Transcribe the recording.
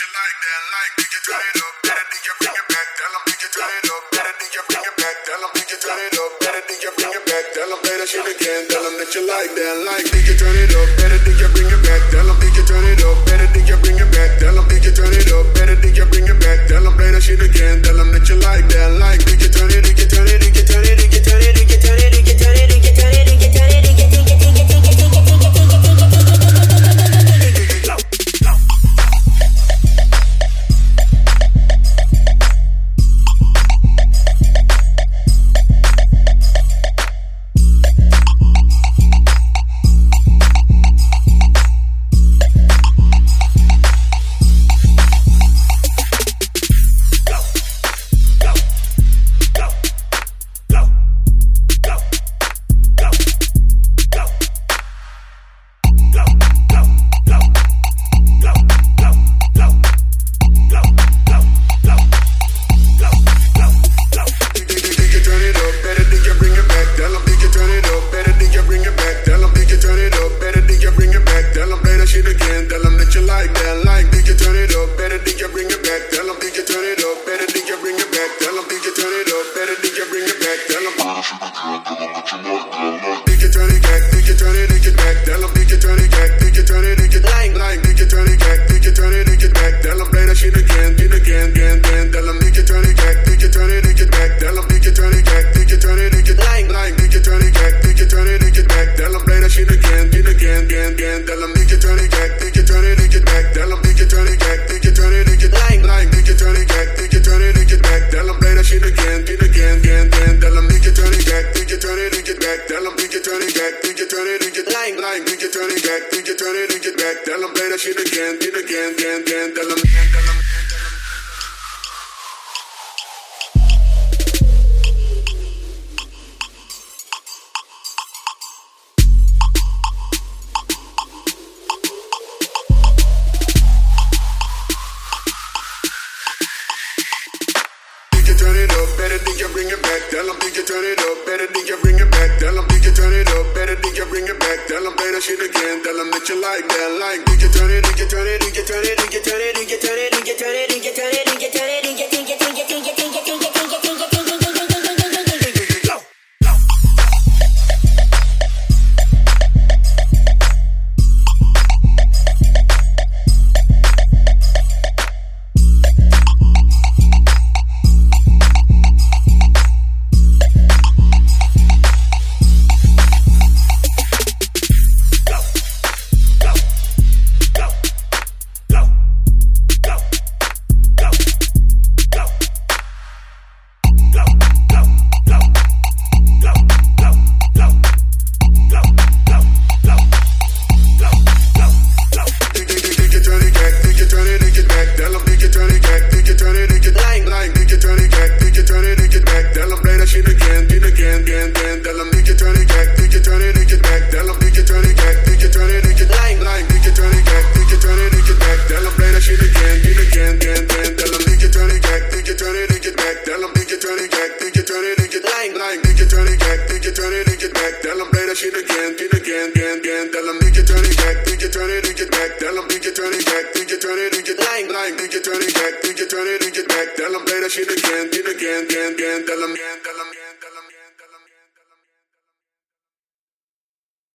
you like that, like, think you turn it up, better than you bring it back, tell them think you turn it up, better than you bring it back, tell them think you turn it up, better than you bring it back, tell them play that shit again, tell them that you like that, like, think you turn it up, better than you bring it la la and get turning back, and get turning, and get get back, and get turn and get back. Tell them play that shit again, it again, again, again. Tell them. you turn it up, better think you bring it back. Tell them you turn it up, better think you bring it back. Tell them you turn it up, better think you bring it back. Tell them play that shit again. Tell them you like that, like you turn it, you turn it, you turn it. again, again, again. Tell them think you turn it back, think you turn it, think you back. Tell them think you turn it back, think you turn it, think it back. Line, think you turn it back, think you turn it, think it back. Tell them play that shit again, it again, again, again. Tell them, again, tell them.